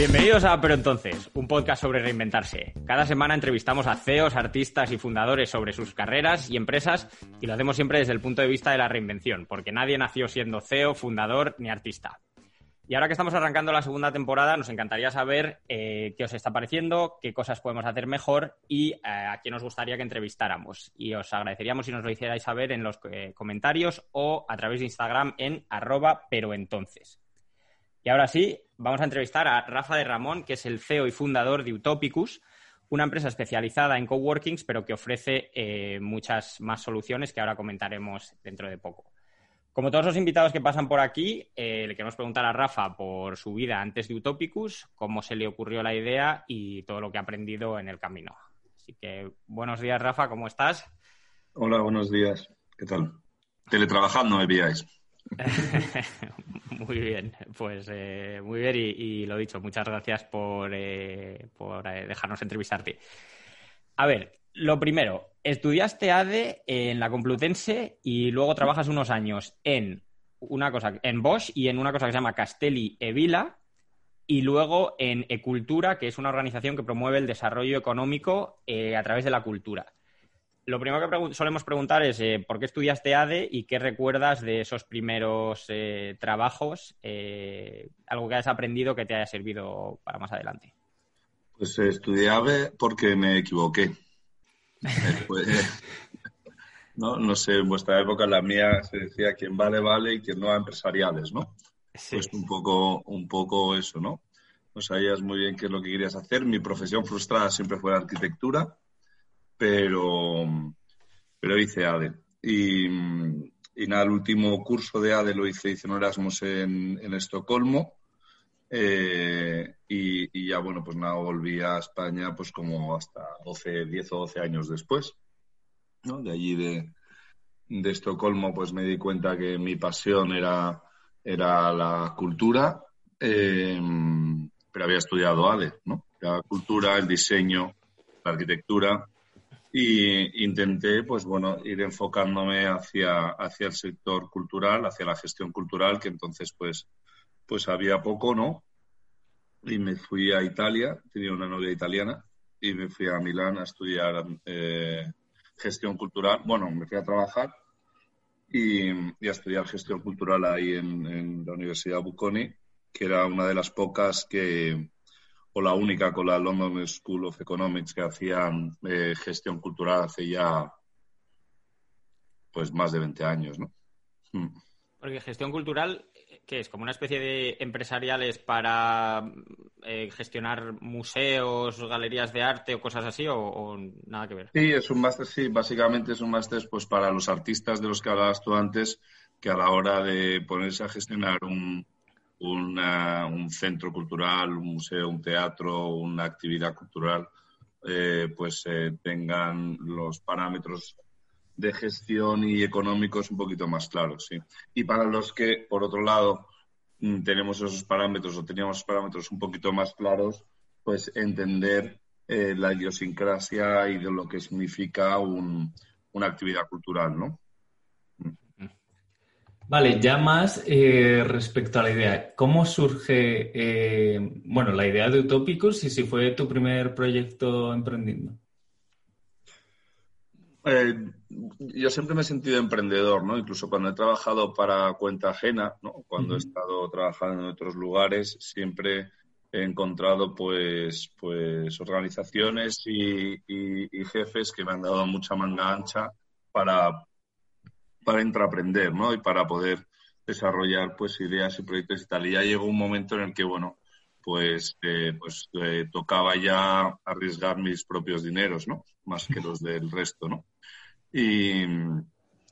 Bienvenidos a Pero Entonces, un podcast sobre reinventarse. Cada semana entrevistamos a CEOs, artistas y fundadores sobre sus carreras y empresas y lo hacemos siempre desde el punto de vista de la reinvención, porque nadie nació siendo CEO, fundador ni artista. Y ahora que estamos arrancando la segunda temporada, nos encantaría saber eh, qué os está pareciendo, qué cosas podemos hacer mejor y eh, a quién os gustaría que entrevistáramos. Y os agradeceríamos si nos lo hicierais saber en los eh, comentarios o a través de Instagram en arroba pero. Y ahora sí, vamos a entrevistar a Rafa de Ramón, que es el CEO y fundador de Utopicus, una empresa especializada en coworkings, pero que ofrece eh, muchas más soluciones que ahora comentaremos dentro de poco. Como todos los invitados que pasan por aquí, eh, le queremos preguntar a Rafa por su vida antes de Utopicus, cómo se le ocurrió la idea y todo lo que ha aprendido en el camino. Así que buenos días, Rafa, ¿cómo estás? Hola, buenos días. ¿Qué tal? Teletrabajando me. muy bien, pues eh, muy bien y, lo dicho, muchas gracias por, eh, eh, dejarnos entrevistarte. A ver, lo primero, estudiaste ADE en la Complutense y luego trabajas unos años en una cosa, en Bosch y en una cosa que se llama Castelli e Vila y luego en Ecultura, que es una organización que promueve el desarrollo económico a través de la cultura lo primero que solemos preguntar es eh, por qué estudiaste ADE y qué recuerdas de esos primeros eh, trabajos, eh, algo que hayas aprendido que te haya servido para más adelante. Pues estudié ADE porque me equivoqué. no, no sé, en vuestra época, la mía, se decía quien vale, vale y quien no a empresariales, ¿no? Sí. Pues un poco, un poco eso, ¿no? No sabías muy bien qué es lo que querías hacer. Mi profesión frustrada siempre fue la arquitectura pero, pero hice ADE. Y, nada, el último curso de ADE lo hice, hice un Erasmus en, Estocolmo. Eh, y, ya, bueno, pues nada, volví a España pues como hasta 12, 10 o 12 años después. ¿no? De allí de, Estocolmo pues me di cuenta que mi pasión era, era la cultura, eh, pero había estudiado ADE, ¿no? La cultura, el diseño, la arquitectura y intenté, pues bueno, ir enfocándome hacia, hacia el sector cultural, hacia la gestión cultural, que entonces pues, pues había poco, ¿no? Y me fui a Italia, tenía una novia italiana, y me fui a Milán a estudiar eh, gestión cultural. Bueno, me fui a trabajar y, y a estudiar gestión cultural ahí en, en la Universidad Bocconi, que era una de las pocas que, o la única con la London School of Economics que hacía eh, gestión cultural hace ya pues más de 20 años, ¿no? Hmm. Porque gestión cultural, ¿qué es? ¿Como una especie de empresariales para eh, gestionar museos, galerías de arte o cosas así o, nada que ver? Sí, es un máster, sí, básicamente es un máster pues para los artistas de los que hablabas tú antes, que a la hora de ponerse a gestionar un, un centro cultural, un museo, un teatro, una actividad cultural, eh, pues eh, tengan los parámetros de gestión y económicos un poquito más claros. ¿sí? Y para los que, por otro lado, mm, tenemos esos parámetros o teníamos parámetros un poquito más claros, pues entender eh, la idiosincrasia y de lo que significa una actividad cultural, ¿no? Vale, ya más eh, respecto a la idea, ¿cómo surge, eh, bueno, la idea de Utopicus y si fue tu primer proyecto emprendiendo? Eh, yo siempre me he sentido emprendedor, ¿no? Incluso cuando he trabajado para cuenta ajena, ¿no? Cuando he estado trabajando en otros lugares, siempre he encontrado, pues, pues organizaciones y, y jefes que me han dado mucha manga ancha para para intraprender, ¿no? Y para poder desarrollar pues ideas y proyectos y tal. Y ya llegó un momento en el que, bueno, pues, eh, pues eh, tocaba ya arriesgar mis propios dineros, ¿no? Más que los del resto, ¿no? Y,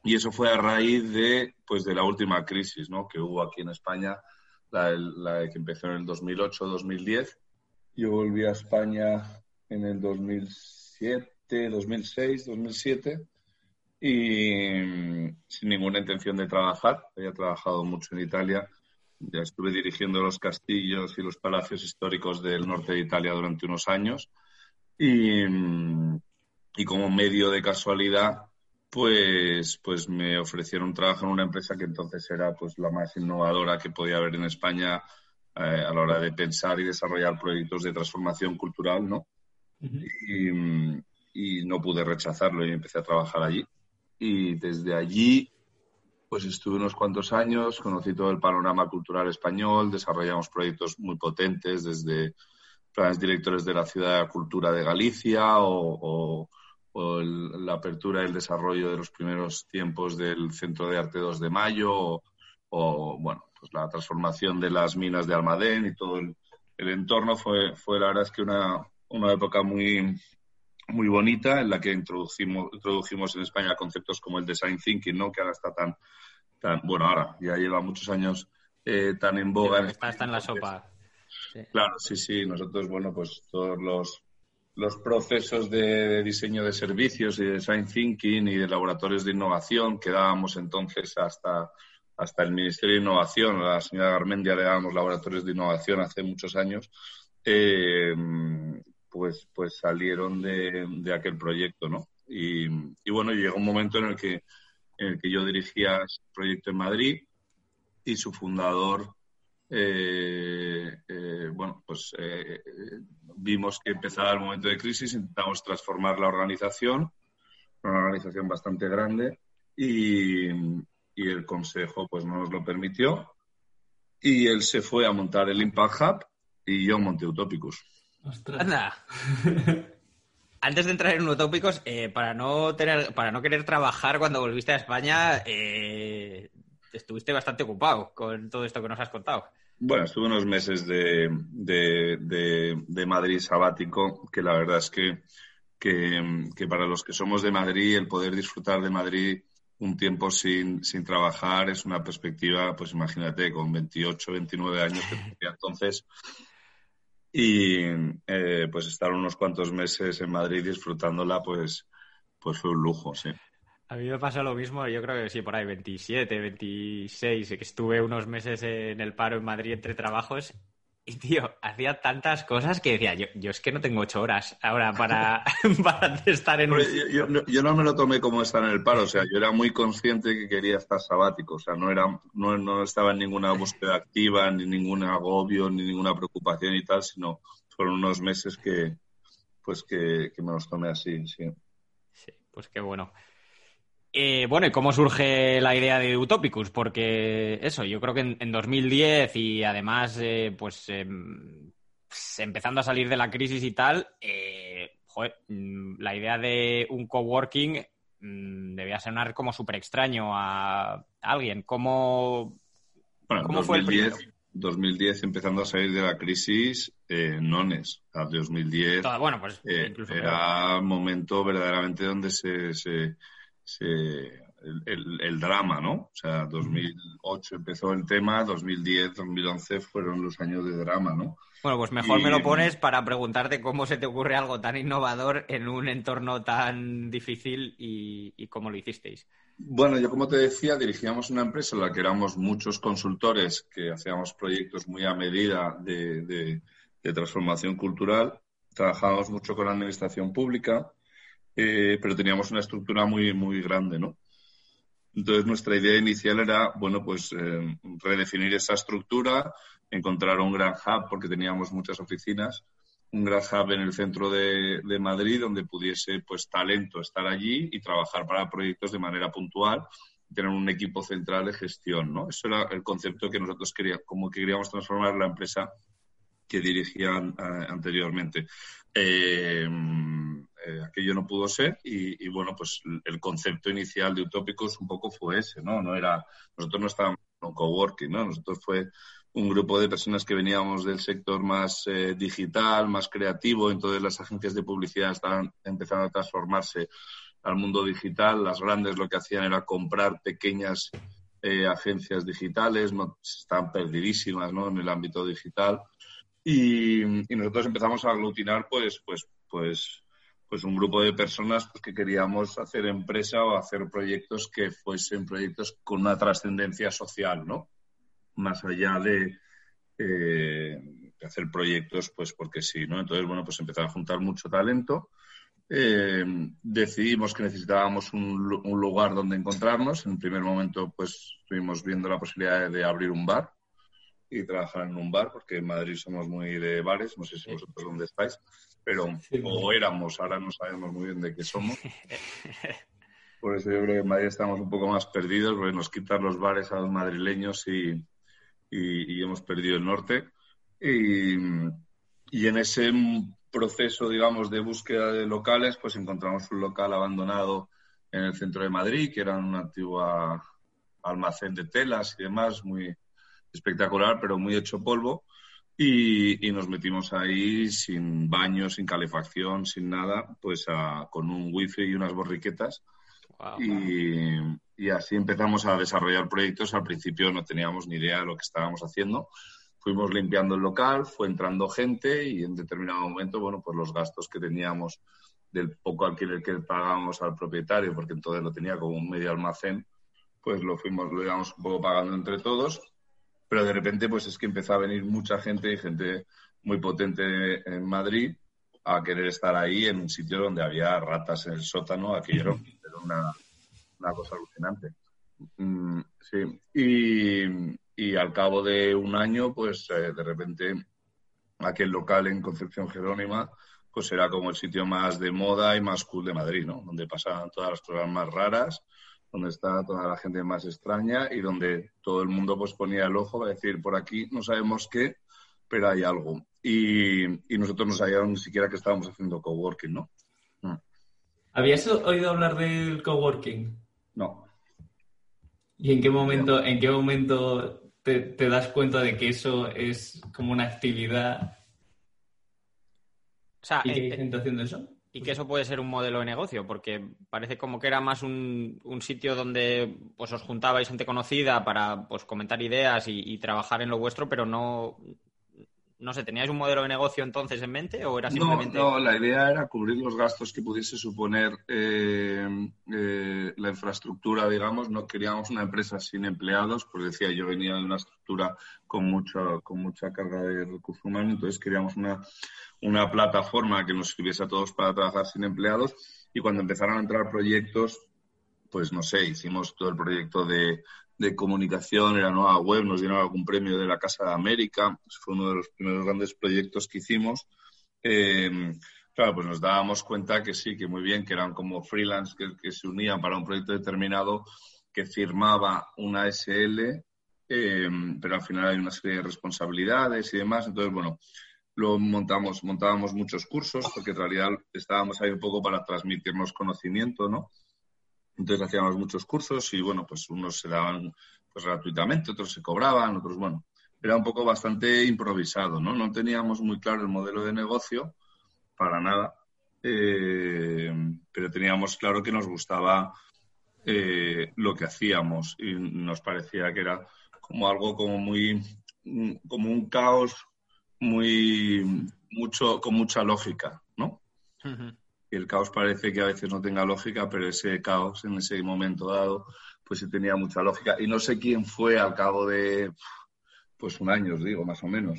y, eso fue a raíz de, pues, de la última crisis, ¿no? Que hubo aquí en España, la, la que empezó en el 2008-2010. Yo volví a España en el 2007, 2006, 2007 y mm, sin ninguna intención de trabajar. Había trabajado mucho en Italia. Ya estuve dirigiendo los castillos y los palacios históricos del norte de Italia durante unos años. Y, mm, y como medio de casualidad, pues, pues me ofrecieron un trabajo en una empresa que entonces era pues la más innovadora que podía haber en España eh, a la hora de pensar y desarrollar proyectos de transformación cultural, ¿no? y, no pude rechazarlo y empecé a trabajar allí. Y desde allí, pues estuve unos cuantos años, conocí todo el panorama cultural español, desarrollamos proyectos muy potentes desde planes directores de la Ciudad de la Cultura de Galicia o, la apertura y el desarrollo de los primeros tiempos del Centro de Arte 2 de Mayo o, bueno, pues la transformación de las minas de Almadén y todo el, entorno fue, fue la verdad que una, una época muy, muy bonita en la que introducimos, introdujimos en España conceptos como el design thinking, ¿no? que ahora está tan, tan bueno, ahora ya lleva muchos años eh, tan en boga. está, está en la sopa. Claro, sí, sí. Nosotros, bueno, pues todos los, los procesos de diseño de servicios y de design thinking y de laboratorios de innovación que dábamos entonces hasta, hasta el Ministerio de Innovación, a la señora Garmendia le dábamos laboratorios de innovación hace muchos años, eh, pues, pues salieron de, aquel proyecto, ¿no? Y, y, bueno, llegó un momento en el que, en el que yo dirigía el proyecto en Madrid y su fundador, eh, eh, bueno, pues eh, vimos que empezaba el momento de crisis, intentamos transformar la organización, una organización bastante grande, y, y el consejo pues no nos lo permitió. Y él se fue a montar el Impact Hub y yo monté Utopicus. Anda. Antes de entrar en utópicos, eh, para no tener, para no querer trabajar cuando volviste a España, eh, estuviste bastante ocupado con todo esto que nos has contado. Bueno, estuve unos meses de, de, Madrid sabático, que la verdad es que, que, que, para los que somos de Madrid, el poder disfrutar de Madrid un tiempo sin, sin trabajar es una perspectiva, pues imagínate, con 28, 29 años, que entonces y eh, pues estar unos cuantos meses en Madrid disfrutándola, pues, pues fue un lujo, sí. A mí me pasó lo mismo, yo creo que sí, por ahí 27, 26, que estuve unos meses en el paro en Madrid entre trabajos y, tío, hacía tantas cosas que decía, yo, yo es que no tengo ocho horas ahora para, para estar en... Yo, yo, no me lo tomé como estar en el paro, o sea, yo era muy consciente que quería estar sabático, o sea, no, era, no, no estaba en ninguna búsqueda activa, ni ningún agobio, ni ninguna preocupación y tal, sino fueron unos meses que, pues que, que me los tomé así, sí. Sí, pues qué bueno. Eh, bueno, ¿y cómo surge la idea de Utopicus? Porque eso, yo creo que en, 2010 y además, eh, pues, em, pues, empezando a salir de la crisis y tal, eh, mm, la idea de un coworking mm, debía sonar como súper extraño a, alguien. ¿Cómo, bueno, ¿cómo 2010, fue el primero? 2010, empezando a salir de la crisis, nones. A 2010 bueno, pues, era un momento verdaderamente donde se el, el, drama, ¿no? O sea, 2008 empezó el tema, 2010, 2011 fueron los años de drama, ¿no? Bueno, pues mejor me lo pones para preguntarte cómo se te ocurre algo tan innovador en un entorno tan difícil y, cómo lo hicisteis. Bueno, yo como te decía, dirigíamos una empresa en la que éramos muchos consultores que hacíamos proyectos muy a medida de, de transformación cultural. Trabajábamos mucho con la administración pública eh, pero teníamos una estructura muy, muy grande, ¿no? Entonces nuestra idea inicial era, bueno, pues eh, redefinir esa estructura, encontrar un gran hub, porque teníamos muchas oficinas, un gran hub en el centro de, de, Madrid donde pudiese, pues, talento estar allí y trabajar para proyectos de manera puntual, tener un equipo central de gestión, ¿no? Eso era el concepto que nosotros queríamos, como que queríamos transformar la empresa que dirigían eh, anteriormente. Eh, eh, aquello no pudo ser y, bueno, pues el concepto inicial de Utópicos un poco fue ese, ¿no? No era, nosotros no estábamos en coworking, ¿no? Nosotros fue un grupo de personas que veníamos del sector más digital, más creativo, entonces las agencias de publicidad estaban empezando a transformarse al mundo digital, las grandes lo que hacían era comprar pequeñas agencias digitales, no, estaban perdidísimas ¿no? en el ámbito digital. Y, nosotros empezamos a aglutinar, pues, pues, pues, pues un grupo de personas pues, que queríamos hacer empresa o hacer proyectos que fuesen proyectos con una trascendencia social, ¿no? Más allá de, eh, hacer proyectos, pues porque sí, ¿no? Entonces, bueno, pues empezar a juntar mucho talento. Eh, decidimos que necesitábamos un, un, lugar donde encontrarnos. En el primer momento, pues estuvimos viendo la posibilidad de abrir un bar y trabajar en un bar, porque en Madrid somos muy de bares, no sé si vosotros dónde estáis, pero o éramos, ahora no sabemos muy bien de qué somos. Por eso yo creo que en Madrid estamos un poco más perdidos, porque nos quitan los bares a los madrileños y, y, hemos perdido el norte. Y, y, en ese proceso, digamos, de búsqueda de locales, pues encontramos un local abandonado en el centro de Madrid, que era una antigua almacén de telas y demás, muy espectacular, pero muy hecho polvo. Y, nos metimos ahí sin baño, sin calefacción, sin nada, pues con un wifi y unas borriquetas. Y, así empezamos a desarrollar proyectos. Al principio no teníamos ni idea de lo que estábamos haciendo. Fuimos limpiando el local, fue entrando gente y en determinado momento, bueno, pues los gastos que teníamos del poco alquiler que pagábamos al propietario, porque entonces lo tenía como un medio almacén, pues lo fuimos, lo íbamos un poco pagando entre todos, pero de repente pues es que empezó a venir mucha gente y gente muy potente en Madrid a querer estar ahí en un sitio donde había ratas en el sótano, aquello era una, una cosa alucinante. Mm, sí, y, y, al cabo de un año, pues eh, de repente aquel local en Concepción Jerónima, pues era como el sitio más de moda y más cool de Madrid, ¿no? Donde pasaban todas las cosas más raras donde está toda la gente más extraña y donde todo el mundo pues ponía el ojo a decir, por aquí no sabemos qué, pero hay algo. Y, nosotros no sabíamos ni siquiera que estábamos haciendo coworking, ¿no? Mm. ¿Habías oído hablar del coworking? No. ¿Y en qué momento, en qué momento te, te das cuenta de que eso es como una actividad? O sea, ¿Y qué gente haciendo eso? Y que eso puede ser un modelo de negocio, porque parece como que era más un, sitio donde pues os juntabais gente conocida para pues comentar ideas y, trabajar en lo vuestro, pero no, no sé, ¿teníais un modelo de negocio entonces en mente o era simplemente...? No, no la idea era cubrir los gastos que pudiese suponer eh, eh, la infraestructura, digamos. No queríamos una empresa sin empleados, porque decía, yo venía de una estructura con mucha, con mucha carga de recursos humanos, entonces queríamos una una plataforma que nos sirviese a todos para trabajar sin empleados y cuando empezaron a entrar proyectos, pues no sé, hicimos todo el proyecto de, de comunicación en la nueva web, nos dieron algún premio de la Casa de América, fue uno de los primeros grandes proyectos que hicimos. Eh, claro, pues nos dábamos cuenta que sí, que muy bien, que eran como freelance que, que se unían para un proyecto determinado que firmaba una SL, eh, pero al final hay una serie de responsabilidades y demás. Entonces, bueno, lo montamos, montábamos muchos cursos, porque en realidad estábamos ahí un poco para transmitirnos conocimiento, ¿no? Entonces hacíamos muchos cursos y, bueno, pues unos se daban pues gratuitamente, otros se cobraban, otros, bueno, era un poco bastante improvisado, ¿no? No teníamos muy claro el modelo de negocio, para nada, eh, pero teníamos claro que nos gustaba eh, lo que hacíamos y nos parecía que era como algo como muy, como un caos muy mucho con mucha lógica, ¿no? Y el caos parece que a veces no tenga lógica, pero ese caos en ese momento dado, pues sí tenía mucha lógica. Y no sé quién fue al cabo de, pues un año, os digo, más o menos,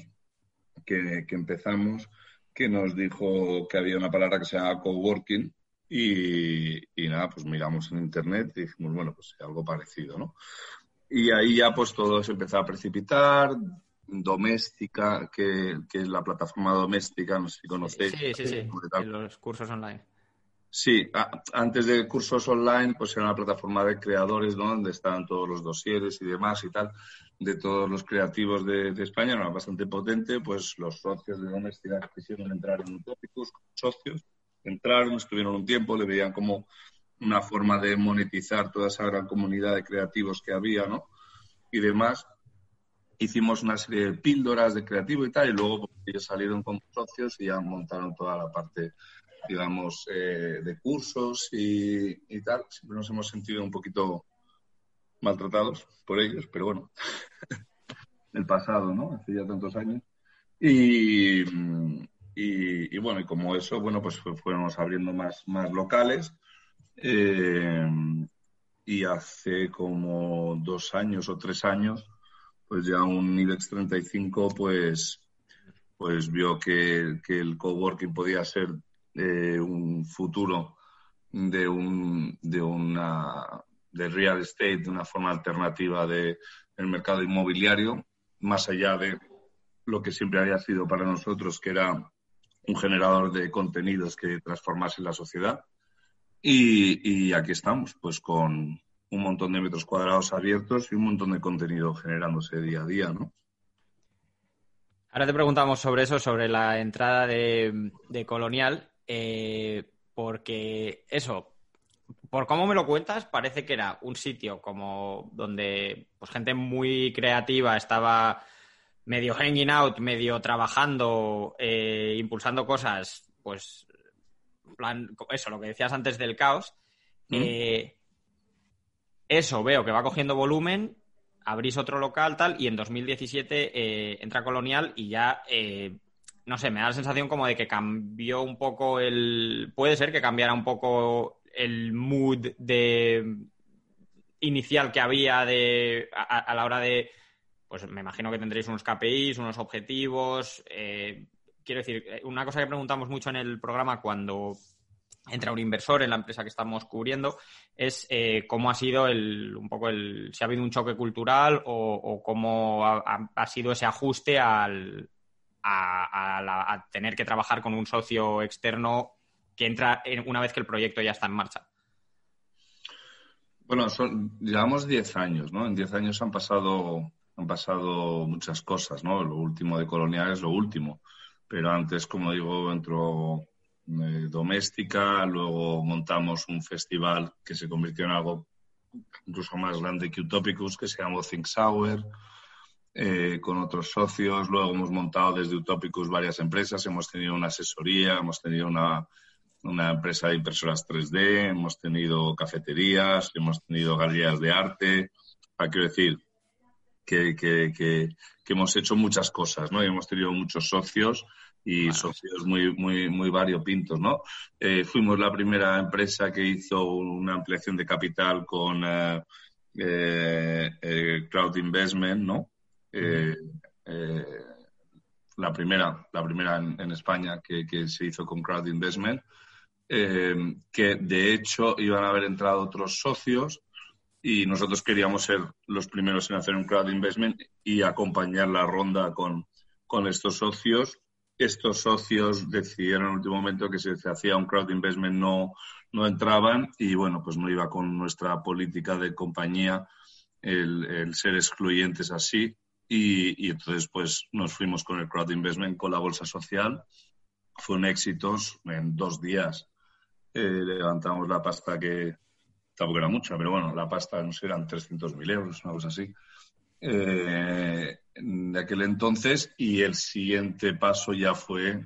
que, empezamos, que nos dijo que había una palabra que se llama coworking y, y nada, pues miramos en internet y dijimos, bueno, pues algo parecido, ¿no? Y ahí ya pues todo se empezó a precipitar, doméstica, que, es la plataforma doméstica, no sé si conocéis. Sí, sí, sí, los cursos online. Sí, antes de cursos online, pues era una plataforma de creadores, ¿no? Donde estaban todos los dosieres y demás y tal, de todos los creativos de, España, era bastante potente, pues los socios de doméstica quisieron entrar en Utopicus, socios, entraron, estuvieron un tiempo, le veían como una forma de monetizar toda esa gran comunidad de creativos que había, ¿no? Y demás, hicimos una serie de píldoras de creativo y tal, y luego pues, ellos salieron con socios y ya montaron toda la parte, digamos, eh, de cursos y, tal. Siempre nos hemos sentido un poquito maltratados por ellos, pero bueno, el pasado, ¿no? Hace ya tantos años. Y, y, bueno, y como eso, bueno, pues fuimos abriendo más, más locales. Eh, y hace como dos años o tres años pues ya un IBEX 35 pues, pues vio que, el coworking podía ser eh, un futuro de, un, de una de real estate, de una forma alternativa de, del mercado inmobiliario más allá de lo que siempre había sido para nosotros, que era un generador de contenidos que transformase la sociedad. Y, aquí estamos, pues con un montón de metros cuadrados abiertos y un montón de contenido generándose día a día, ¿no? Ahora te preguntamos sobre eso, sobre la entrada de, Colonial, eh, porque eso, por cómo me lo cuentas, parece que era un sitio como donde pues, gente muy creativa estaba medio hanging out, medio trabajando, eh, impulsando cosas, pues, plan, eso, lo que decías antes del caos. Mm. Eh, eso veo que va cogiendo volumen, abrís otro local, tal, y en 2017 eh, entra Colonial y ya, no sé, me da la sensación como de que cambió un poco el. Puede ser que cambiara un poco el mood de inicial que había de a la hora de pues me imagino que tendréis unos KPIs, unos objetivos. Eh, quiero decir, eh, una cosa que preguntamos mucho en el programa cuando entra un inversor en la empresa que estamos cubriendo es eh, cómo ha sido el, un poco el, si ha habido un choque cultural o, cómo ha, sido ese ajuste al, a, tener que trabajar con un socio externo que entra una vez que el proyecto ya está en marcha. Bueno, son, llevamos 10 años, ¿no? En 10 años han pasado han pasado muchas cosas, ¿no? Lo último de Colonial es lo último, pero antes, como digo, entró eh, Doméstica, luego montamos un festival que se convirtió en algo incluso más grande que Utopicus, que se llamó Think Sour, eh, con otros socios. Luego hemos montado desde Utopicus varias empresas, hemos tenido una asesoría, hemos tenido una, una empresa de impresoras 3D, hemos tenido cafeterías, hemos tenido galerías de arte. Ah, quiero decir, que, hemos hecho muchas cosas, ¿no? Y hemos tenido muchos socios y socios muy, muy, muy variopintos, ¿no? Eh, fuimos la primera empresa que hizo una ampliación de capital con eh, eh, crowd investment, ¿no? la primera, la primera en, España que, que, se hizo con crowd investment, que de hecho iban a haber entrado otros socios y nosotros queríamos ser los primeros en hacer un crowd investment y acompañar la ronda con, con estos socios. Estos socios decidieron en el último momento que si se hacía un crowd investment no, no entraban y bueno, pues no iba con nuestra política de compañía el, el ser excluyentes así y, y, entonces pues nos fuimos con el crowd investment con la bolsa social. Fue un éxito en dos días. Eh, levantamos la pasta que, tampoco era mucha, pero bueno, la pasta no sé, eran 300.000 euros, una cosa así. Eh, de aquel entonces y el siguiente paso ya fue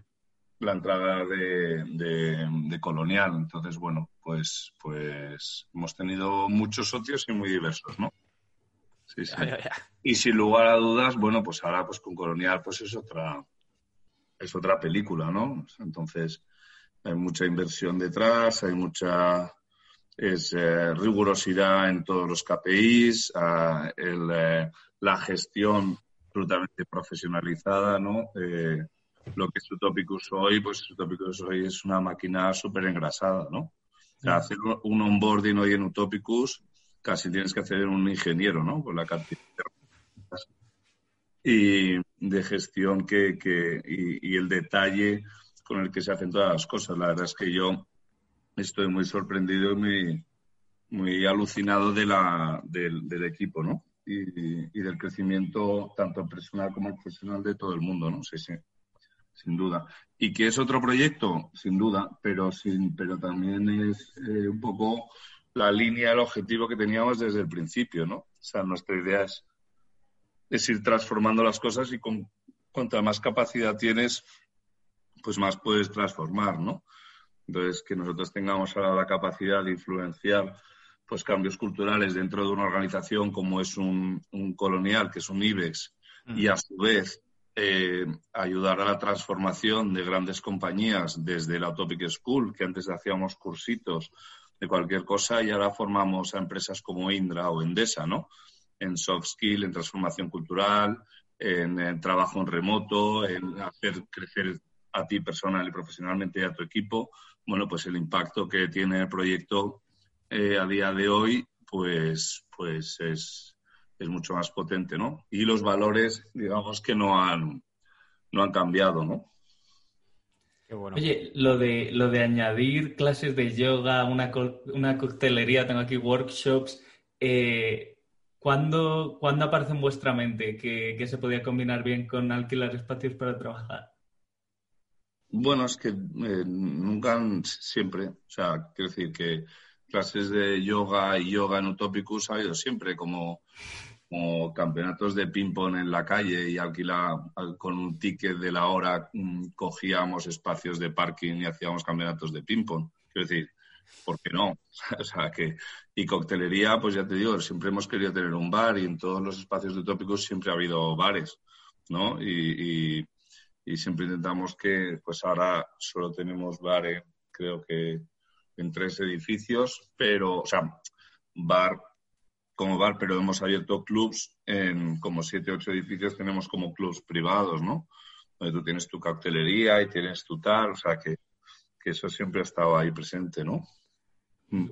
la entrada de, Colonial. Entonces, bueno, pues, pues hemos tenido muchos socios y muy diversos, ¿no? Sí, sí. Y sin lugar a dudas, bueno, pues ahora pues con Colonial pues es otra, es otra película, ¿no? Entonces hay mucha inversión detrás, hay mucha es eh, rigurosidad en todos los KPIs, ah, eh, la gestión absolutamente profesionalizada, ¿no? Eh, lo que es Utopicus hoy, pues Utopicus hoy es una máquina súper engrasada, ¿no? hacer un onboarding hoy en Utopicus casi tienes que hacer un ingeniero, ¿no? Con la cantidad de y de gestión que, que y, y el detalle con el que se hacen todas las cosas. La verdad es que yo estoy muy sorprendido y muy, alucinado del, equipo, ¿no? Y, y, del crecimiento tanto personal como profesional de todo el mundo, ¿no? Sí, sí, sin duda. Y que es otro proyecto, sin duda, pero, sin, pero también es eh, un poco la línea, el objetivo que teníamos desde el principio, ¿no? O sea, nuestra idea es, es ir transformando las cosas y con, cuanta más capacidad tienes, pues más puedes transformar, ¿no? Entonces, que nosotros tengamos ahora la capacidad de influenciar pues cambios culturales dentro de una organización como es un, colonial, que es un IBEX, mm. y a su vez eh, ayudar a la transformación de grandes compañías desde la Topic School, que antes hacíamos cursitos de cualquier cosa y ahora formamos a empresas como Indra o Endesa, ¿no? En soft skill, en transformación cultural, en, en trabajo en remoto, en hacer crecer a ti personal y profesionalmente y a tu equipo bueno, pues el impacto que tiene el proyecto eh, a día de hoy, pues, pues es, es mucho más potente, ¿no? Y los valores, digamos que no han, no han cambiado, ¿no? Oye, lo de, lo de añadir clases de yoga, una, una coctelería, tengo aquí workshops, eh, ¿cuándo, aparece en vuestra mente que, se podía combinar bien con alquilar espacios para trabajar? Bueno, es que eh, nunca, siempre, o sea, quiero decir que clases de yoga y yoga en Utopicus ha habido siempre como campeonatos de ping-pong en la calle y alquilar con un ticket de la hora mm, cogíamos espacios de parking y hacíamos campeonatos de ping-pong. Quiero decir, ¿por qué no? o sea, que, y coctelería, pues ya te digo, siempre hemos querido tener un bar y en todos los espacios de tópicos siempre ha habido bares, ¿no? Y, y, siempre intentamos que, pues ahora solo tenemos bares, creo que en tres edificios, pero, o sea, bar como bar, pero hemos abierto clubs en como siete, ocho edificios, tenemos como clubs privados, ¿no? Donde tú tienes tu coctelería y tienes tu tal, o sea que, eso siempre ha estado ahí presente, ¿no? Mm.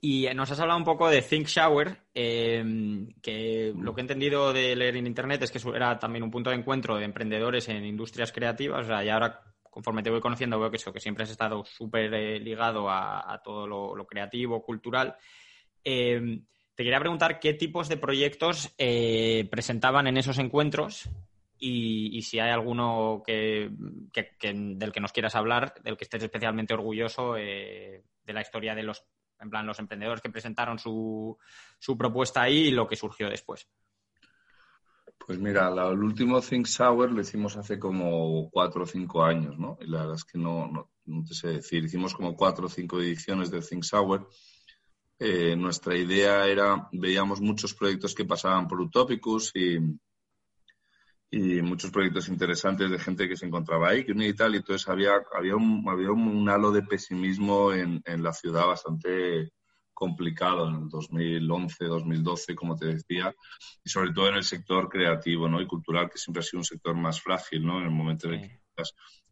Y nos has hablado un poco de Think Shower, em, que lo que he entendido de leer en internet es que era también un punto de encuentro de emprendedores en industrias creativas. O sea, y ahora, conforme te voy conociendo, veo que eso, que siempre has estado súper eh, ligado a, todo lo, creativo, cultural. Eh, te quería preguntar qué tipos de proyectos eh, presentaban en esos encuentros y, si hay alguno que, del que nos quieras hablar, del que estés especialmente orgulloso eh, de la historia de los, en plan, los emprendedores que presentaron su, propuesta ahí y lo que surgió después. Pues mira, el último Think Sour lo hicimos hace como cuatro o cinco años, ¿no? Y la verdad es que no, no, te sé decir. Hicimos como cuatro o cinco ediciones de Think Sour eh, nuestra idea era, veíamos muchos proyectos que pasaban por Utopicus y, y muchos proyectos interesantes de gente que se encontraba ahí, que y tal, y entonces había, había, un, había un halo de pesimismo en, en la ciudad bastante complicado en el 2011, 2012, como te decía, y sobre todo en el sector creativo ¿no? y cultural, que siempre ha sido un sector más frágil ¿no? en el momento de que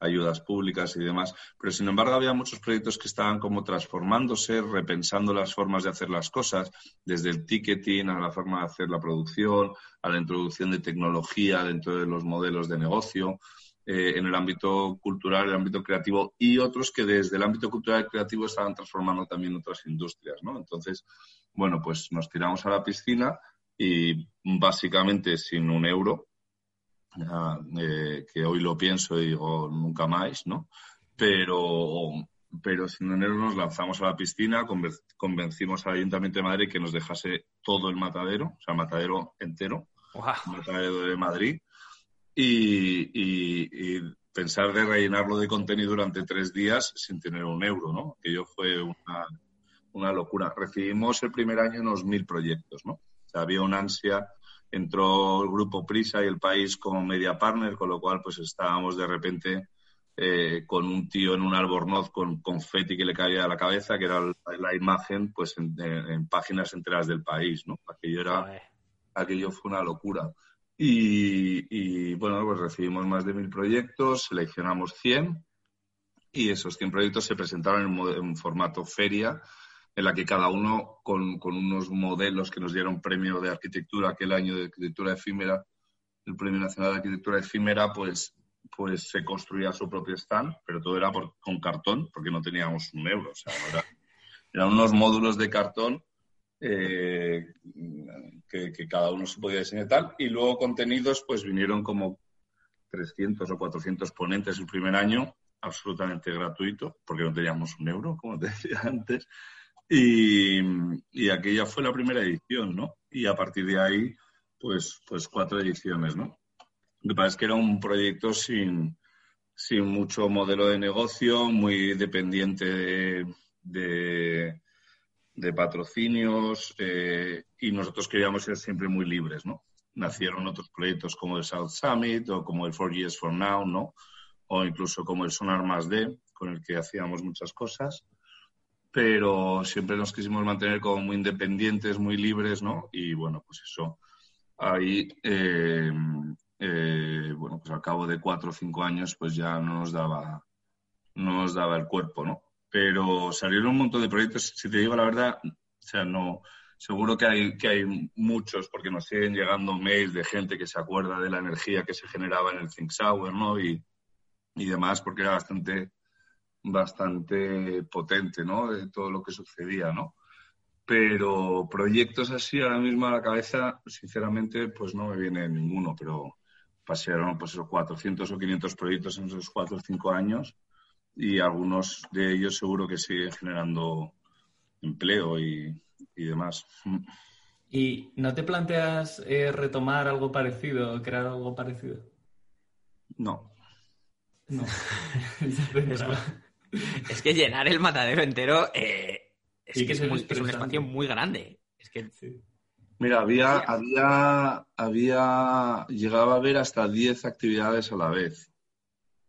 ayudas públicas y demás. Pero sin embargo había muchos proyectos que estaban como transformándose, repensando las formas de hacer las cosas, desde el ticketing a la forma de hacer la producción, a la introducción de tecnología dentro de los modelos de negocio. Eh, en el ámbito cultural, el ámbito creativo y otros que desde el ámbito cultural y creativo estaban transformando también otras industrias, ¿no? Entonces, bueno, pues nos tiramos a la piscina y básicamente sin un euro eh, que hoy lo pienso y digo nunca más, ¿no? Pero, pero sin enero nos lanzamos a la piscina, convencimos al Ayuntamiento de Madrid que nos dejase todo el matadero, o sea, el matadero entero, el matadero de Madrid, y, pensar de rellenarlo de contenido durante tres días sin tener un euro, ¿no? yo fue una, una locura. Recibimos el primer año unos mil proyectos, ¿no? O sea, había una ansia entró el grupo Prisa y el país como media partner, con lo cual pues estábamos de repente eh, con un tío en un albornoz con confeti que le caía a la cabeza, que era la, imagen pues en, páginas enteras del país, ¿no? Aquello era, aquello fue una locura. Y, bueno, pues recibimos más de mil proyectos, seleccionamos 100 y esos 100 proyectos se presentaron en, en formato feria en la que cada uno con, unos modelos que nos dieron premio de arquitectura aquel año de arquitectura efímera, el Premio Nacional de Arquitectura Efímera, pues, pues se construía su propio stand, pero todo era con cartón, porque no teníamos un euro. O sea, eran unos módulos de cartón eh, que, cada uno se podía diseñar tal. Y luego contenidos, pues vinieron como 300 o 400 ponentes el primer año, absolutamente gratuito, porque no teníamos un euro, como te decía antes. Y, aquella fue la primera edición, ¿no? Y a partir de ahí, pues, pues cuatro ediciones, ¿no? Lo que que era un proyecto sin, sin mucho modelo de negocio, muy dependiente de, de, patrocinios eh, y nosotros queríamos ser siempre muy libres, ¿no? Nacieron otros proyectos como el South Summit o como el Four Years for Now, ¿no? O incluso como el Sonar Más D, con el que hacíamos muchas cosas pero siempre nos quisimos mantener como muy independientes, muy libres, ¿no? Y bueno, pues eso, ahí, eh, eh, bueno, pues al cabo de cuatro o cinco años, pues ya no nos daba, no nos daba el cuerpo, ¿no? Pero salieron un montón de proyectos, si te digo la verdad, o sea, no, seguro que hay, que hay muchos, porque nos siguen llegando mails de gente que se acuerda de la energía que se generaba en el Think Sour, ¿no? Y, y demás, porque era bastante, bastante potente, ¿no? De todo lo que sucedía, ¿no? Pero proyectos así ahora mismo a la cabeza, sinceramente, pues no me viene ninguno, pero pasaron pues esos 400 o 500 proyectos en esos 4 o 5 años y algunos de ellos seguro que siguen generando empleo y, y demás. ¿Y no te planteas eh, retomar algo parecido, crear algo parecido? No. No. es, que llenar el matadero entero eh, es, que es, un espacio muy grande. Es que... Mira, había, había, había, llegaba a haber hasta 10 actividades a la vez.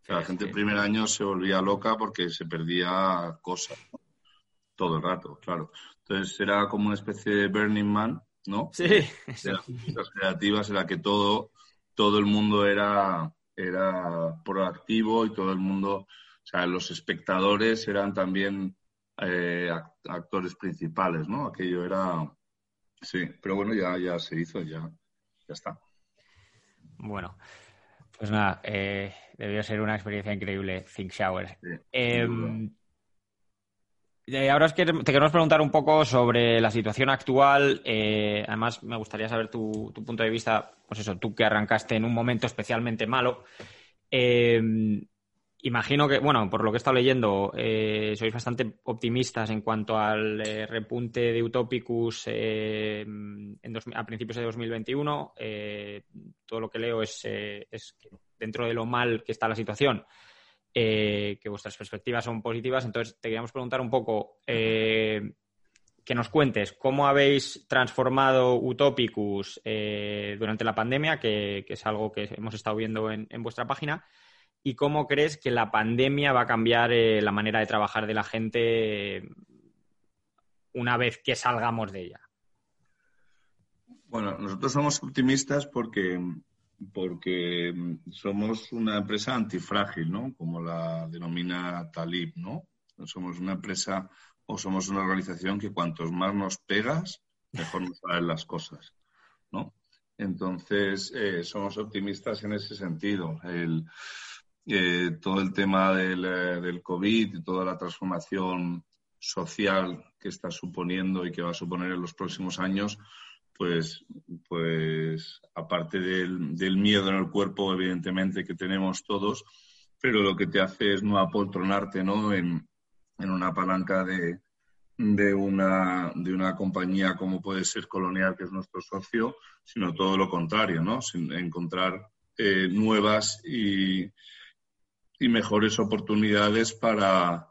La gente el primer año se volvía loca porque se perdía cosas todo el rato, claro. Entonces era como una especie de Burning Man, ¿no? Sí. Las creativas en la que todo, todo el mundo era, era proactivo y todo el mundo, o sea, los espectadores eran también eh, actores principales, ¿no? Aquello era, sí, pero bueno, ya, ya se hizo, ya, ya está. Bueno, pues nada, eh, debió ser una experiencia increíble, Think Shower. Em, eh, ahora es que te queremos preguntar un poco sobre la situación actual. Eh, además, me gustaría saber tu, punto de vista, pues eso, tú que arrancaste en un momento especialmente malo. Eh, imagino que, bueno, por lo que he estado leyendo, sois bastante optimistas en cuanto al repunte de Utopicus a principios de 2021. todo lo que leo es, que dentro de lo mal que está la situación, eh, que vuestras perspectivas son positivas. Entonces, te queríamos preguntar un poco eh, que nos cuentes cómo habéis transformado Utopicus eh, durante la pandemia, que, es algo que hemos estado viendo en, vuestra página, y cómo crees que la pandemia va a cambiar la manera de trabajar de la gente una vez que salgamos de ella. Bueno, nosotros somos optimistas porque porque somos una empresa antifrágil, ¿no? Como la denomina Talib, ¿no? Somos una empresa o somos una organización que cuantos más nos pegas, mejor nos salen las cosas, ¿no? Entonces, eh, somos optimistas en ese sentido. Todo el tema del, eh, del COVID y toda la transformación social que está suponiendo y que va a suponer en los próximos años, pues, pues aparte del, miedo en el cuerpo, evidentemente, que tenemos todos, pero lo que te hace es no apoltronarte ¿no? En, una palanca de, de, una, de una compañía como puede ser Colonial, que es nuestro socio, sino todo lo contrario, ¿no? Sin encontrar eh, nuevas y, y mejores oportunidades para,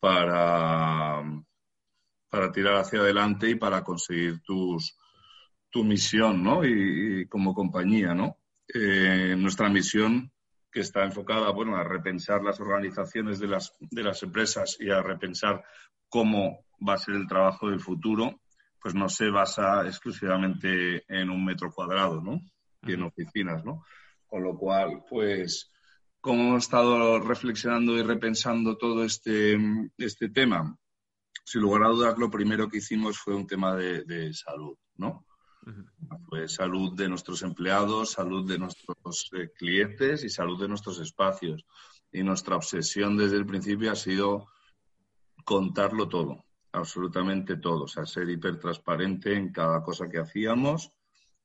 para, para tirar hacia adelante y para conseguir tus, tu misión, ¿no? Y, como compañía, ¿no? Eh, nuestra misión que está enfocada, bueno, a repensar las organizaciones de las, de las empresas y a repensar cómo va a ser el trabajo del futuro, pues no se basa exclusivamente en un metro cuadrado, ¿no? Y en oficinas, ¿no? Con lo cual, pues, como hemos estado reflexionando y repensando todo este, este tema, sin lugar a dudas, lo primero que hicimos fue un tema de, de salud, ¿no? Pues salud de nuestros empleados, salud de nuestros eh, clientes y salud de nuestros espacios. Y nuestra obsesión desde el principio ha sido contarlo todo, absolutamente todo, o sea, ser hipertransparente en cada cosa que hacíamos,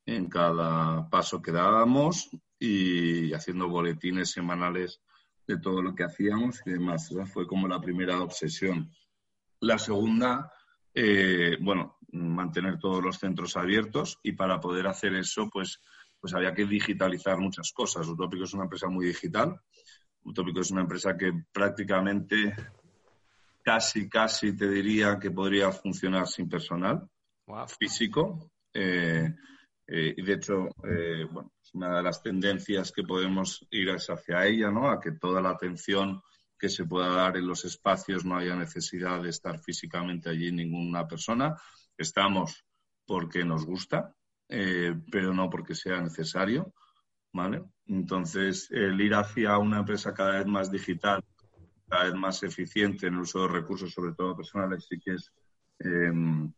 en cada paso que dábamos y haciendo boletines semanales de todo lo que hacíamos y demás. Esa fue como la primera obsesión. La segunda, eh, bueno, mantener todos los centros abiertos y para poder hacer eso, pues, pues había que digitalizar muchas cosas. Utópico es una empresa muy digital. Utópico es una empresa que prácticamente casi, casi te diría que podría funcionar sin personal físico. Eh, eh, y de hecho, eh, bueno, una de las tendencias que podemos ir es hacia ella, ¿no? A que toda la atención que se pueda dar en los espacios no haya necesidad de estar físicamente allí ninguna persona, Estamos porque nos gusta, eh, pero no porque sea necesario, ¿vale? Entonces, el ir hacia una empresa cada vez más digital, cada vez más eficiente en el uso de recursos, sobre todo personales, sí que es, em,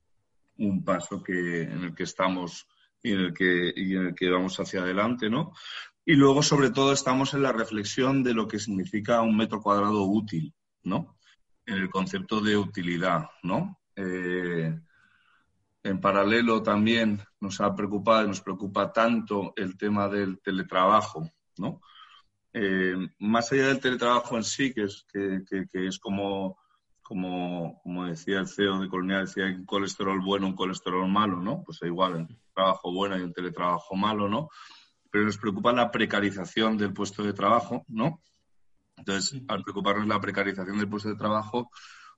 un paso que, en el que estamos y en el que, y en el que vamos hacia adelante, ¿no? Y luego, sobre todo, estamos en la reflexión de lo que significa un metro cuadrado útil, ¿no? En el concepto de utilidad, ¿no? Eh, en paralelo también nos ha preocupado y nos preocupa tanto el tema del teletrabajo, ¿no? Eh, más allá del teletrabajo en sí, que es, que, que, es como, como, como, decía el CEO de Colonial, decía un colesterol bueno, un colesterol malo, ¿no? Pues igual, un trabajo bueno y un teletrabajo malo, ¿no? pero nos preocupa la precarización del puesto de trabajo, ¿no? Entonces, al preocuparnos la precarización del puesto de trabajo,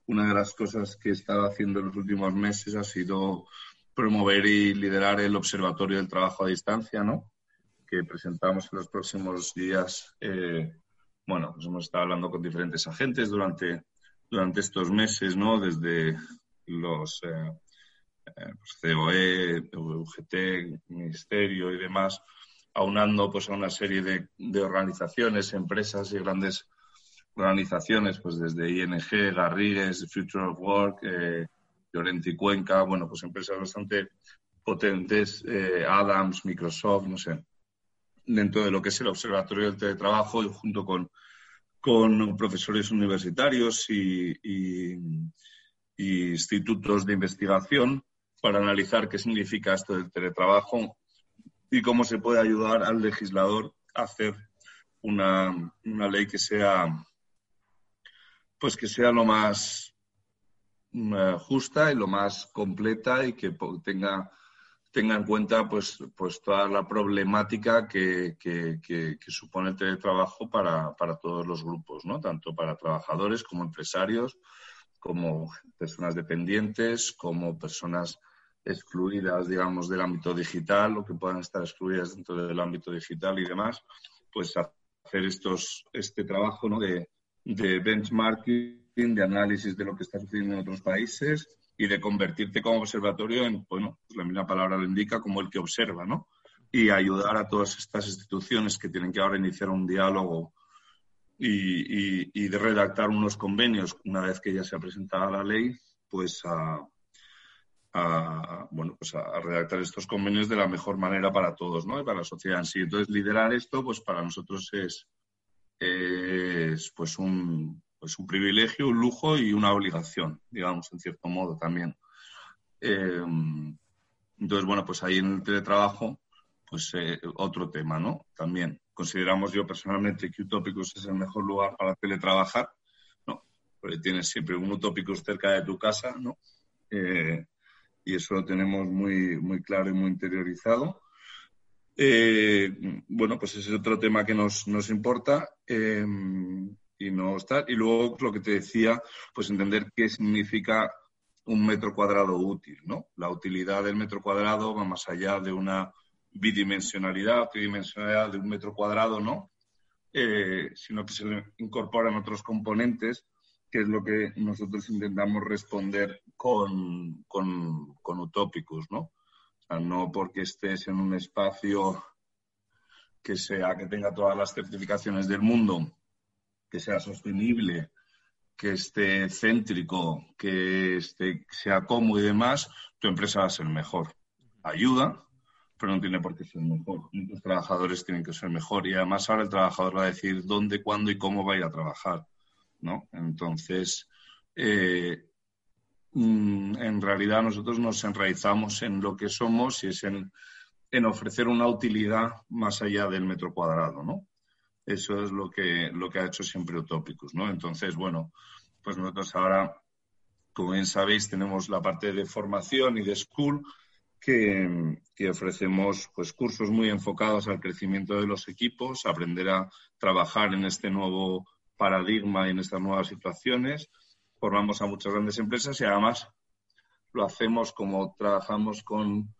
una de las cosas que he estado haciendo en los últimos meses ha sido promover y liderar el Observatorio del Trabajo a Distancia, ¿no? Que presentamos en los próximos días. Eh, bueno, pues hemos estado hablando con diferentes agentes durante, durante estos meses, ¿no? Desde los eh, eh pues COE, UGT, Ministerio y demás, aunando pues a una serie de, organizaciones, empresas y grandes organizaciones, pues desde ING, Garrigues, Future of Work, eh, y Cuenca, bueno, pues empresas bastante potentes, eh, Adams, Microsoft, no sé, dentro de lo que es el Observatorio del Teletrabajo y junto con, con profesores universitarios y, institutos de investigación para analizar qué significa esto del teletrabajo y cómo se puede ayudar al legislador a hacer una, ley que sea pues que sea lo más mm, justa y lo más completa y que tenga tenga en cuenta pues, pues toda la problemática que, supone el teletrabajo para, para, todos los grupos, ¿no? tanto para trabajadores como empresarios, como personas dependientes, como personas excluidas, digamos, del ámbito digital o que puedan estar excluidas dentro del ámbito digital y demás, pues hacer estos, este trabajo ¿no? de, de benchmarking, de análisis de lo que está sucediendo en otros países y de convertirte como observatorio en, bueno, pues la misma palabra lo indica, como el que observa, ¿no? Y ayudar a todas estas instituciones que tienen que ahora iniciar un diálogo y, y, y redactar unos convenios una vez que ya se ha presentado la ley, pues a, a, bueno, pues a, redactar estos convenios de la mejor manera para todos, ¿no? Y para la sociedad en sí. Entonces, liderar esto, pues para nosotros es, es pues un, pues un privilegio, un lujo y una obligación, digamos, en cierto modo también. Eh, entonces, bueno, pues ahí en el teletrabajo, pues eh, otro tema, ¿no? También consideramos yo personalmente que Utopicus es el mejor lugar para teletrabajar, ¿no? Porque tienes siempre un Utopicus cerca de tu casa, ¿no? Eh, y eso lo tenemos muy, muy claro y muy interiorizado. Bueno, pues ese es otro tema que nos, nos importa y no estar. Y luego lo que te decía, pues entender qué significa un metro cuadrado útil, ¿no? La utilidad del metro cuadrado va más allá de una bidimensionalidad, tridimensionalidad de un metro cuadrado, ¿no? Eh, sino que se le incorporan otros componentes que es lo que nosotros intentamos responder con, con, con ¿no? O sea, no porque estés en un espacio que sea, que tenga todas las certificaciones del mundo, que sea sostenible, que esté céntrico, que esté, sea cómodo y demás, tu empresa va a ser mejor. Ayuda, pero no tiene por qué ser mejor. Los trabajadores tienen que ser mejor y además ahora el trabajador va a decir dónde, cuándo y cómo va a ir a trabajar. ¿no? Entonces, eh, mm, en realidad nosotros nos enraizamos en lo que somos y es en, ofrecer una utilidad más allá del metro cuadrado, ¿no? Eso es lo que, lo que ha hecho siempre Utopicus, ¿no? Entonces, bueno, pues nosotros ahora, como bien sabéis, tenemos la parte de formación y de school que, que, ofrecemos pues cursos muy enfocados al crecimiento de los equipos, aprender a trabajar en este nuevo paradigma en estas nuevas situaciones. Formamos a muchas grandes empresas y además lo hacemos como trabajamos con,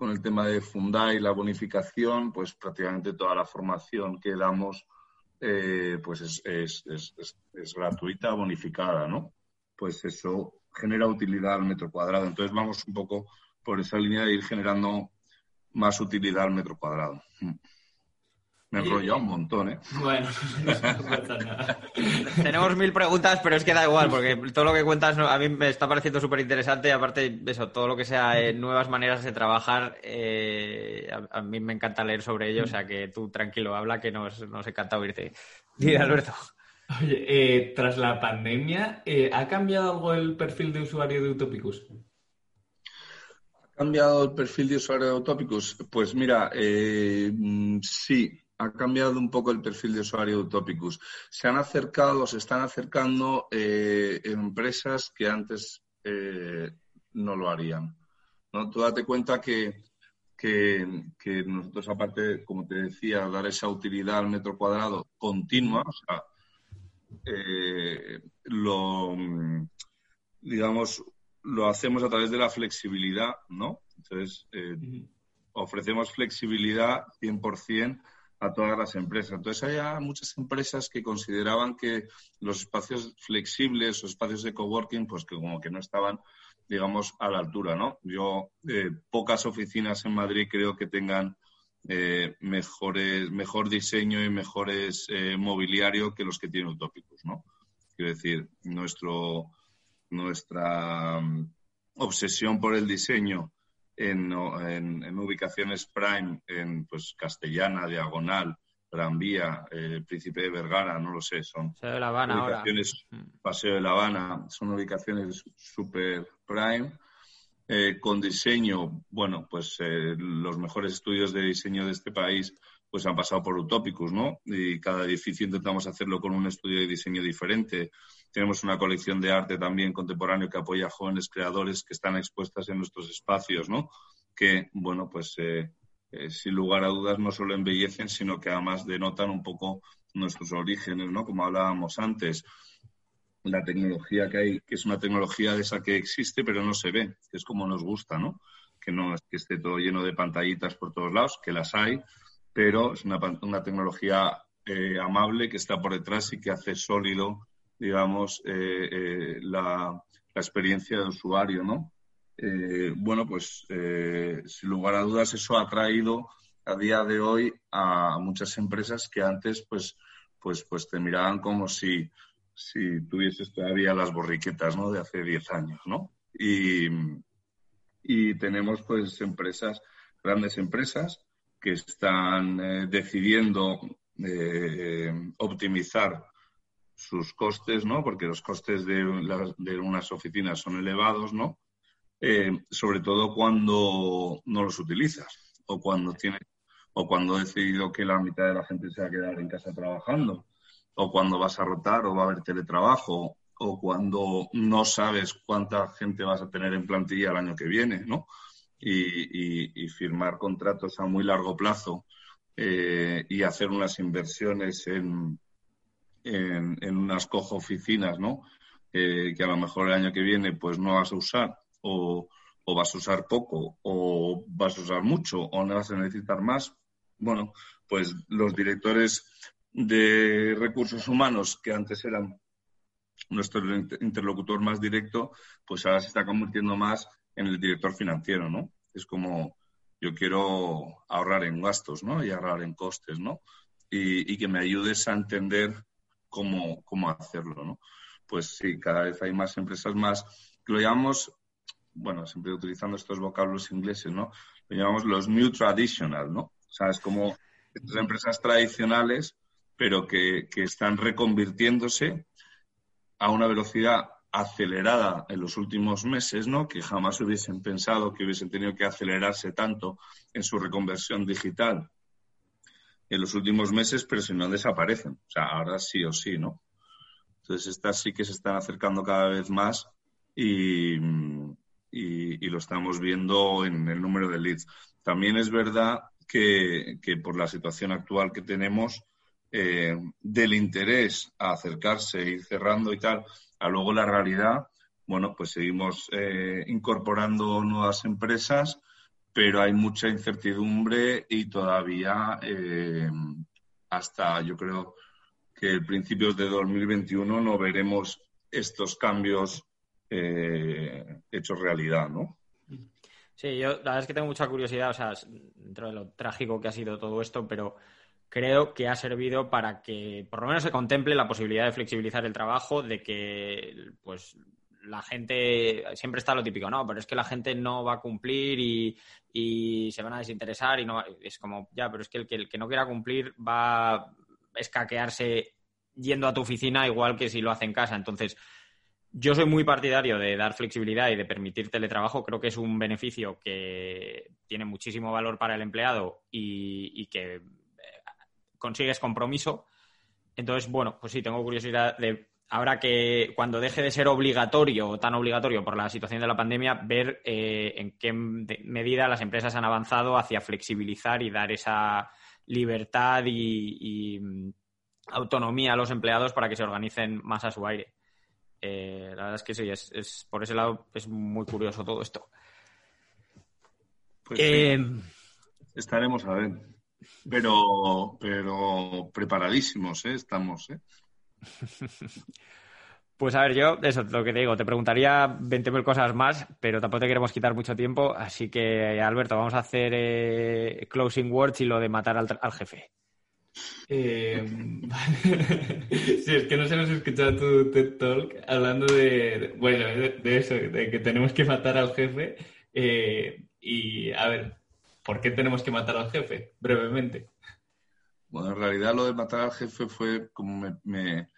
con el tema de Fundai, la bonificación, pues prácticamente toda la formación que damos eh, pues es, es, es, es, gratuita, bonificada, ¿no? Pues eso genera utilidad al metro cuadrado. Entonces vamos un poco por esa línea de ir generando más utilidad al metro cuadrado. Me he enrollado un montón, ¿eh? Bueno, no nada. Tenemos mil preguntas, pero es que da igual, porque todo lo que cuentas a mí me está pareciendo súper interesante. Aparte, eso, todo lo que sea eh, nuevas maneras de trabajar, eh, a, mí me encanta leer sobre ello. O sea que tú tranquilo, habla que nos, nos encanta oírte. Dile, Alberto. Oye, eh, tras la pandemia, ¿ha cambiado algo el perfil de usuario de Utopicus? ¿Ha cambiado el perfil de usuario de Utopicus? Pues mira, mm, sí, ha cambiado un poco el perfil de usuario de Utopicus. Se han acercado, se están acercando eh, empresas que antes eh, no lo harían. ¿no? Tú date cuenta que, que, nosotros, aparte, como te decía, dar esa utilidad al metro cuadrado continua, o sea, eh, lo, digamos, lo hacemos a través de la flexibilidad, ¿no? Entonces, ofrecemos flexibilidad 100% a todas las empresas. Entonces, hay muchas empresas que consideraban que los espacios flexibles o espacios de coworking, pues que como que no estaban, digamos, a la altura, ¿no? Yo, eh, pocas oficinas en Madrid creo que tengan eh, mejor diseño y mejores eh, mobiliario que los que tienen Utópicos, ¿no? Quiero decir, nuestro, nuestra mm, obsesión por el diseño en, ubicaciones prime, en pues Castellana, Diagonal, Gran Vía, eh, Príncipe de Vergara, no lo sé, son Paseo de La Habana ubicaciones, mm. Paseo de La Habana, son ubicaciones super prime, eh, con diseño, bueno, pues eh, los mejores estudios de diseño de este país pues han pasado por Utopicus, ¿no? Y cada edificio intentamos hacerlo con un estudio de diseño diferente. Tenemos una colección de arte también contemporáneo que apoya a jóvenes creadores que están expuestas en nuestros espacios, ¿no? Que, bueno, pues eh, eh, sin lugar a dudas no solo embellecen, sino que además denotan un poco nuestros orígenes, ¿no? Como hablábamos antes, la tecnología que hay, que es una tecnología de esa que existe, pero no se ve, que es como nos gusta, ¿no? Que no es que esté todo lleno de pantallitas por todos lados, que las hay, pero es una, tecnología eh, amable que está por detrás y que hace sólido, digamos, eh, eh, la, experiencia del usuario, ¿no? bueno, pues sin lugar a dudas eso ha traído a día de hoy a muchas empresas que antes, pues, pues, pues te miraban como si, si tuvieses todavía las borriquetas, ¿no? De hace 10 años, ¿no? Y, y tenemos, pues, empresas, grandes empresas, que están eh, decidiendo eh, optimizar sus costes, ¿no? Porque los costes de, unas oficinas son elevados, ¿no? Eh, sobre todo cuando no los utilizas o cuando tiene o cuando he decidido que la mitad de la gente se va a quedar en casa trabajando o cuando vas a rotar o va a haber teletrabajo o cuando no sabes cuánta gente vas a tener en plantilla el año que viene, ¿no? Y, firmar contratos a muy largo plazo eh, y hacer unas inversiones en, en, unas cojo oficinas, ¿no? Eh, que a lo mejor el año que viene pues no vas a usar o, o, vas a usar poco o vas a usar mucho o no vas a necesitar más. Bueno, pues los directores de recursos humanos que antes eran nuestro interlocutor más directo, pues ahora se está convirtiendo más en el director financiero, ¿no? Es como yo quiero ahorrar en gastos, ¿no? Y ahorrar en costes, ¿no? Y, que me ayudes a entender cómo, cómo hacerlo, ¿no? Pues sí, cada vez hay más empresas más, lo llamamos, bueno, siempre utilizando estos vocablos ingleses, ¿no? Lo llamamos los new traditional, ¿no? O sea, es como estas empresas tradicionales, pero que, que están reconvirtiéndose a una velocidad acelerada en los últimos meses, ¿no? Que jamás hubiesen pensado que hubiesen tenido que acelerarse tanto en su reconversión digital en los últimos meses, pero si no desaparecen. O sea, ahora sí o sí, ¿no? Entonces, estas sí que se están acercando cada vez más y, lo estamos viendo en el número de leads. También es verdad que por la situación actual que tenemos, eh, del interés a acercarse, ir cerrando y tal, a luego la realidad, bueno, pues seguimos eh, incorporando nuevas empresas, pero hay mucha incertidumbre y todavía eh, hasta yo creo que el principios de 2021 no veremos estos cambios hechos realidad, ¿no? Sí, yo la verdad es que tengo mucha curiosidad, o sea, dentro de lo trágico que ha sido todo esto, pero creo que ha servido para que por lo menos se contemple la posibilidad de flexibilizar el trabajo, de que pues la gente siempre está lo típico, no, pero es que la gente no va a cumplir y, se van a desinteresar y no es como, ya, pero es que el, que el que no quiera cumplir va a escaquearse yendo a tu oficina igual que si lo hace en casa. Entonces, yo soy muy partidario de dar flexibilidad y de permitir teletrabajo. Creo que es un beneficio que tiene muchísimo valor para el empleado y que consigues compromiso. Entonces, bueno, pues sí, tengo curiosidad de ahora que cuando deje de ser obligatorio o tan obligatorio por la situación de la pandemia, ver eh, en qué medida las empresas han avanzado hacia flexibilizar y dar esa libertad y, mm, autonomía a los empleados para que se organicen más a su aire. Eh, la verdad es que sí, es, por ese lado es muy curioso todo esto. Pues eh, Estaremos a ver. Pero, pero preparadísimos, ¿eh? Estamos, ¿eh? Pues a ver, yo, eso lo que te digo, te preguntaría 20.000 cosas más, pero tampoco te queremos quitar mucho tiempo, así que, Alberto, vamos a hacer eh, closing words y lo de matar al, jefe. Eh, sí, es que no se nos escuchado tu TED Talk hablando de, bueno, de, eso, de que tenemos que matar al jefe. Eh, y, a ver, ¿Por qué tenemos que matar al jefe? Brevemente. Bueno, en realidad lo de matar al jefe fue como me,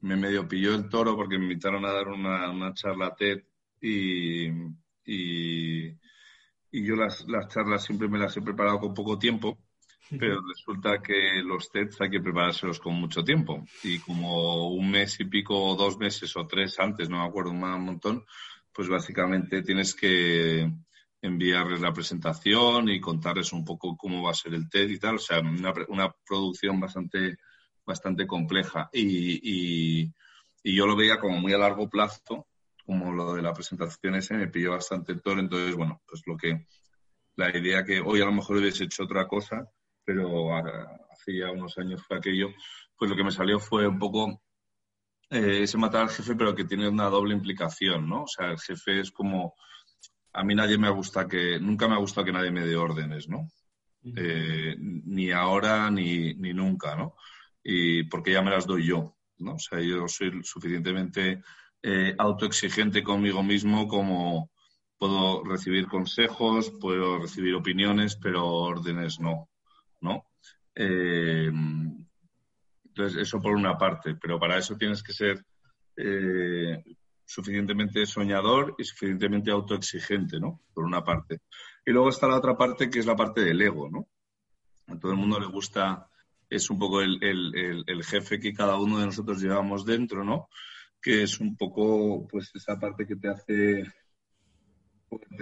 medio pilló el toro porque me invitaron a dar una, una charla TED y, y, yo las, las, charlas siempre me las he preparado con poco tiempo, pero resulta que los TEDs hay que preparárselos con mucho tiempo. Y como un mes y pico, dos meses o tres antes, no me acuerdo un montón, pues básicamente tienes que enviarles la presentación y contarles un poco cómo va a ser el TED y tal. O sea, una, una producción bastante, bastante compleja. Y, y, yo lo veía como muy a largo plazo, como lo de la presentación ese me pilló bastante el toro. Entonces, bueno, pues lo que, la idea que hoy a lo mejor hubiese hecho otra cosa, pero hace ya unos años fue aquello, pues lo que me salió fue un poco eh, ese matar al jefe, pero que tiene una doble implicación, ¿no? O sea, el jefe es como a mí nadie me gusta que, nunca me ha gustado que nadie me dé órdenes, ¿no? Eh, ni ahora ni, ni, nunca, ¿no? Y porque ya me las doy yo, ¿no? O sea, yo soy suficientemente eh, autoexigente conmigo mismo como puedo recibir consejos, puedo recibir opiniones, pero órdenes no, ¿no? Eh, entonces, eso por una parte, pero para eso tienes que ser suficientemente soñador y suficientemente autoexigente, ¿no? Por una parte. Y luego está la otra parte que es la parte del ego, ¿no? A todo el mundo le gusta, es un poco el, jefe que cada uno de nosotros llevamos dentro, ¿no? Que es un poco, pues, esa parte que te hace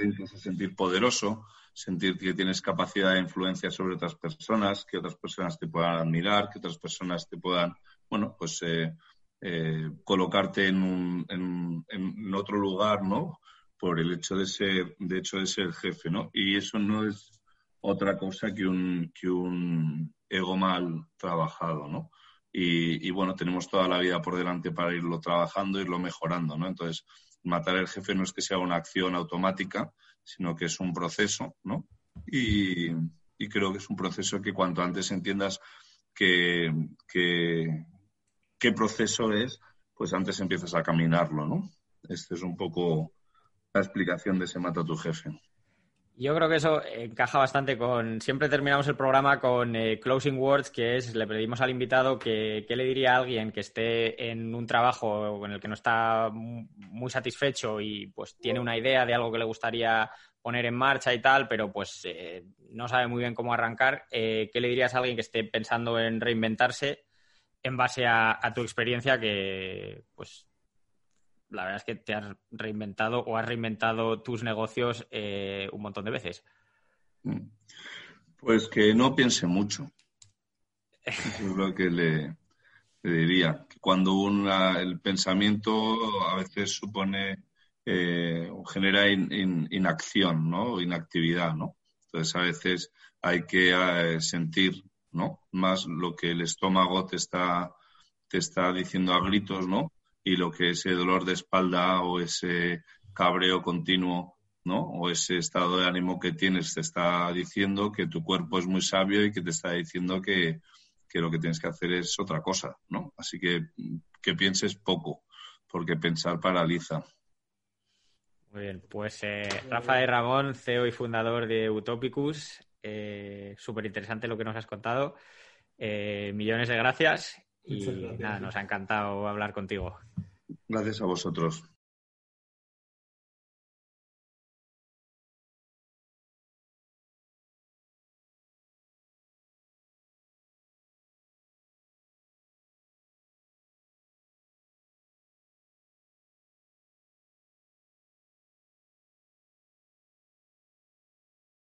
incluso sentir poderoso, sentir que tienes capacidad de influencia sobre otras personas, que otras personas te puedan admirar, que otras personas te puedan, bueno, pues eh, eh, colocarte en, un, en, otro lugar, ¿no? Por el hecho de ser, de hecho de ser jefe, ¿no? Y eso no es otra cosa que un, que un ego mal trabajado, ¿no? Y, y, bueno, tenemos toda la vida por delante para irlo trabajando, irlo mejorando, ¿no? Entonces, matar al jefe no es que sea una acción automática, sino que es un proceso, ¿no? Y, y creo que es un proceso que cuanto antes entiendas que, que, qué proceso es, pues antes empiezas a caminarlo, ¿no? Esta es un poco la explicación de ese mata tu jefe. Yo creo que eso encaja bastante con. Siempre terminamos el programa con eh, closing words, que es le pedimos al invitado que qué le diría a alguien que esté en un trabajo en el que no está muy satisfecho y pues tiene una idea de algo que le gustaría poner en marcha y tal, pero pues eh, no sabe muy bien cómo arrancar. Eh, ¿Qué le dirías a alguien que esté pensando en reinventarse en base a, tu experiencia que, pues, la verdad es que te has reinventado o has reinventado tus negocios eh, un montón de veces. Mm. Pues que no piense mucho. es lo que le, diría. Cuando el pensamiento a veces supone eh, o genera inacción, ¿no? Inactividad, ¿no? Entonces a veces hay que eh, sentir ¿no? Más lo que el estómago te está, te está diciendo a gritos, ¿no? Y lo que ese dolor de espalda o ese cabreo continuo, ¿no? O ese estado de ánimo que tienes te está diciendo que tu cuerpo es muy sabio y que te está diciendo que, que lo que tienes que hacer es otra cosa, ¿no? Así que que pienses poco, porque pensar paraliza. Muy bien, pues eh, Rafael Ramón, CEO y fundador de Utopicus, eh, súper interesante lo que nos has contado. Eh, millones de gracias y nada, nos ha encantado hablar contigo. Gracias a vosotros.